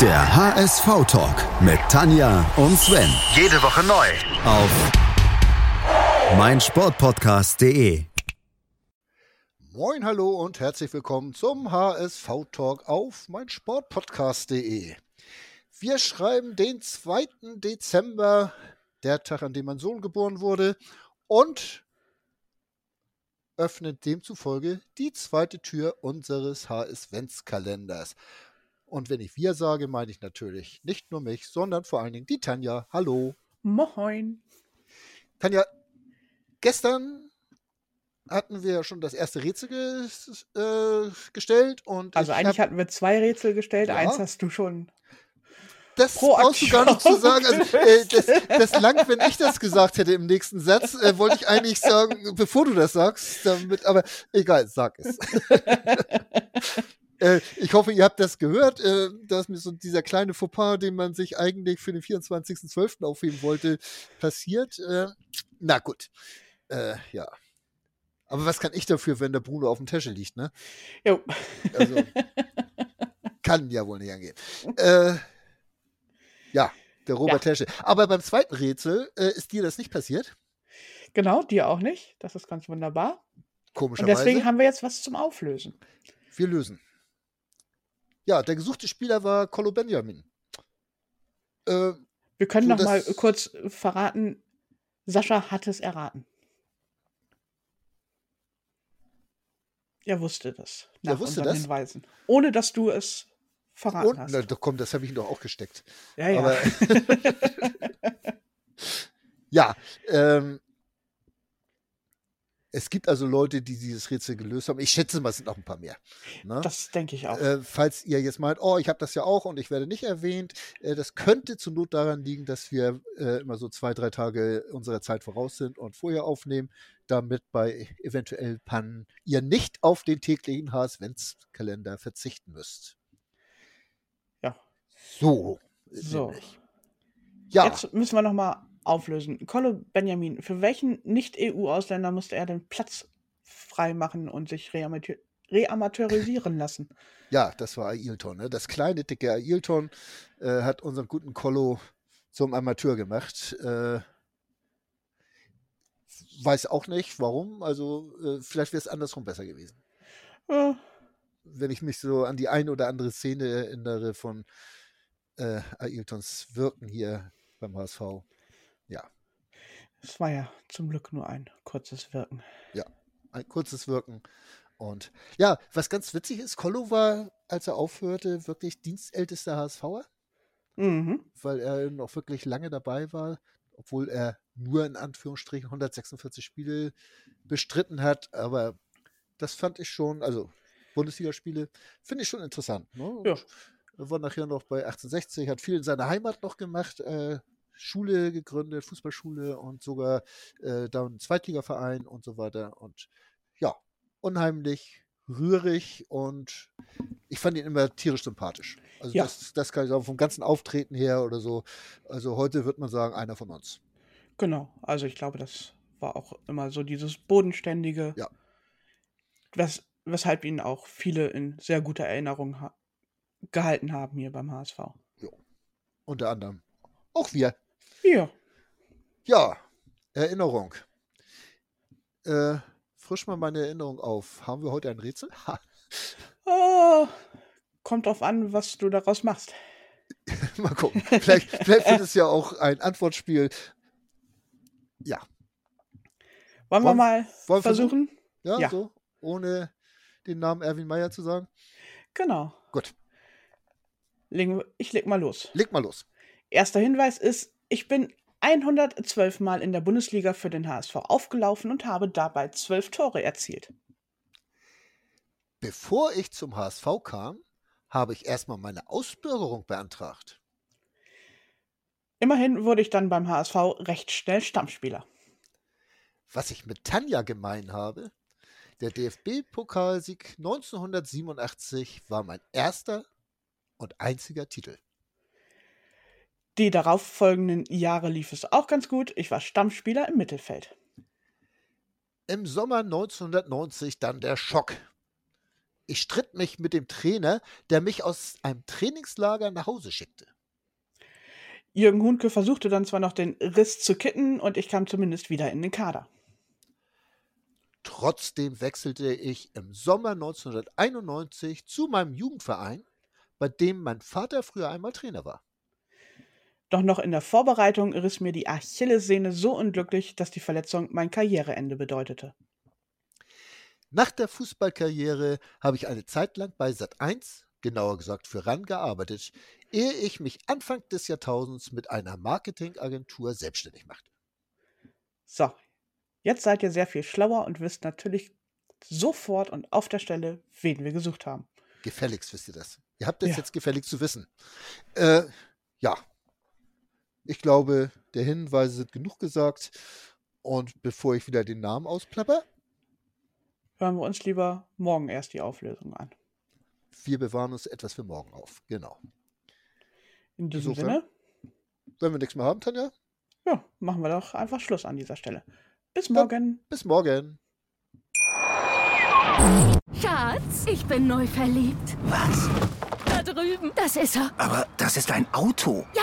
Der HSV-Talk mit Tanja und Sven. Jede Woche neu. Auf meinsportpodcast.de. Moin, hallo und herzlich willkommen zum HSV-Talk auf meinsportpodcast.de. Wir schreiben den 2. Dezember, der Tag, an dem mein Sohn geboren wurde, und öffnen demzufolge die zweite Tür unseres HS-Kalenders. Und wenn ich wir sage, meine ich natürlich nicht nur mich, sondern vor allen Dingen die Tanja. Hallo. Moin. Tanja, gestern hatten wir schon das erste Rätsel ge äh, gestellt. Und also eigentlich hab, hatten wir zwei Rätsel gestellt. Ja. Eins hast du schon. Das brauchst du gar nicht zu sagen. Also, äh, das, das langt, wenn ich das gesagt hätte im nächsten Satz, äh, wollte ich eigentlich sagen, bevor du das sagst, damit, aber egal, sag es. Äh, ich hoffe, ihr habt das gehört. Äh, dass mir so dieser kleine Fauxpas, den man sich eigentlich für den 24.12. aufheben wollte, passiert. Äh, na gut. Äh, ja. Aber was kann ich dafür, wenn der Bruno auf dem Tasche liegt, ne? Jo. Also, kann ja wohl nicht angehen. Äh, ja, der Robert Ja. Tesche. Aber beim zweiten Rätsel ist dir das nicht passiert. Genau, dir auch nicht. Das ist ganz wunderbar. Und Komischerweise. deswegen haben wir jetzt was zum Auflösen. wir lösen. Ja, der gesuchte Spieler war Colo Benjamin. Äh, Wir können So, noch mal kurz verraten. Sascha hat es erraten. Er wusste das. Er Nach wusste unseren das? Hinweisen. Ohne dass du es verraten und, hast. na, doch, komm, das habe ich ihm doch auch gesteckt. ja, ja. Aber ja, ähm, es gibt also Leute, die dieses Rätsel gelöst haben. Ich schätze mal, es sind noch ein paar mehr. Ne? das denke ich auch. Äh, falls ihr jetzt meint, oh, ich habe das ja auch und ich werde nicht erwähnt, äh, das könnte zur Not daran liegen, dass wir äh, immer so zwei, drei Tage unserer Zeit voraus sind und vorher aufnehmen, damit bei eventuell Pannen ihr nicht auf den täglichen HS-Kalender verzichten müsst. Ja. So. So. nämlich. Ja, Jetzt müssen wir noch mal auflösen. Colo Benjamin, für welchen Nicht-EU-Ausländer musste er den Platz frei machen und sich reamateur reamateurisieren lassen? ja, das war Ailton. Ne? Das kleine, dicke Ailton äh, hat unseren guten Colo zum Amateur gemacht. Äh, weiß auch nicht, warum. Also, äh, vielleicht wäre es andersrum besser gewesen. Ja, Wenn ich mich so an die eine oder andere Szene erinnere von äh, Ailtons Wirken hier beim HSV. Ja, es war ja zum Glück nur ein kurzes Wirken. ein kurzes Wirken. Und ja, was ganz witzig ist, Colo war, als er aufhörte, wirklich dienstältester HSVer. Mhm. weil er noch wirklich lange dabei war, obwohl er nur in Anführungsstrichen 146 Spiele bestritten hat. Aber das fand ich schon, also Bundesligaspiele, finde ich schon interessant. Ne? Ja. Er war nachher noch bei 1860, hat viel in seiner Heimat noch gemacht, äh, Schule gegründet, Fußballschule und sogar äh, da einen Zweitligaverein und so weiter. Und ja, unheimlich rührig und ich fand ihn immer tierisch sympathisch. Also Ja. das, das kann ich sagen, vom ganzen Auftreten her oder so. Also heute wird man sagen, einer von uns. Genau, also ich glaube, das war auch immer so dieses Bodenständige, Ja. wes weshalb ihn auch viele in sehr guter Erinnerung ha gehalten haben hier beim HSV. Unter anderem. Auch wir. Ja, Ja, Erinnerung. Äh, frisch mal meine Erinnerung auf. Haben wir heute ein Rätsel? Ah, kommt drauf an, was du daraus machst. Mal gucken. Vielleicht, vielleicht wird es ja auch ein Antwortspiel. Ja. Wollen wir Wollen- mal wollen wir versuchen? Ja, Ja. so. Ohne den Namen Erwin Meyer zu sagen. Genau. Gut. Wir- Ich leg mal los. Leg mal los. Erster Hinweis ist, ich bin 112 Mal in der Bundesliga für den HSV aufgelaufen und habe dabei 12 Tore erzielt. Bevor ich zum HSV kam, habe ich erstmal meine Ausbürgerung beantragt. Immerhin wurde ich dann beim HSV recht schnell Stammspieler. Was ich mit Tanja gemein habe, der DFB-Pokalsieg 1987 war mein erster und einziger Titel. Die darauffolgenden Jahre lief es auch ganz gut. Ich war Stammspieler im Mittelfeld. Im Sommer 1990 dann der Schock. Ich stritt mich mit dem Trainer, der mich aus einem Trainingslager nach Hause schickte. Jürgen Hunke versuchte dann zwar noch den Riss zu kitten und ich kam zumindest wieder in den Kader. Trotzdem wechselte ich im Sommer 1991 zu meinem Jugendverein, bei dem mein Vater früher einmal Trainer war. Doch noch in der Vorbereitung riss mir die Achillessehne so unglücklich, dass die Verletzung mein Karriereende bedeutete. Nach der Fußballkarriere habe ich eine Zeit lang bei Sat1, genauer gesagt für RAN, gearbeitet, ehe ich mich Anfang des Jahrtausends mit einer Marketingagentur selbstständig machte. So, jetzt seid ihr sehr viel schlauer und wisst natürlich sofort und auf der Stelle, wen wir gesucht haben. Gefälligst wisst ihr das. Ihr habt es Ja. jetzt gefällig zu wissen. Äh, ja, ich glaube, der Hinweise sind genug gesagt. Und bevor ich wieder den Namen ausplapper, Hören wir uns lieber morgen erst die Auflösung an. wir bewahren uns etwas für morgen auf. Genau. In diesem Insofern- Sinne, Wenn wir nichts mehr haben, Tanja, ja, machen wir doch einfach Schluss an dieser Stelle. Bis Dann- morgen. bis morgen. Schatz, ich bin neu verliebt. Was? Da drüben. Das ist er. Aber das ist ein Auto. Ja,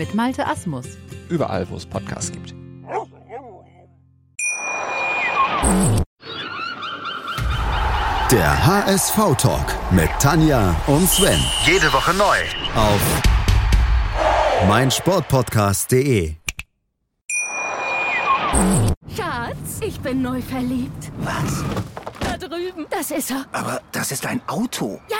Mit Malte Asmus. Überall, wo es Podcasts gibt. Der HSV-Talk mit Tanja und Sven Jede Woche neu. auf meinsportpodcast.de. Schatz, ich bin neu verliebt. Was? Da drüben. Das ist er. Aber das ist ein Auto. Ja.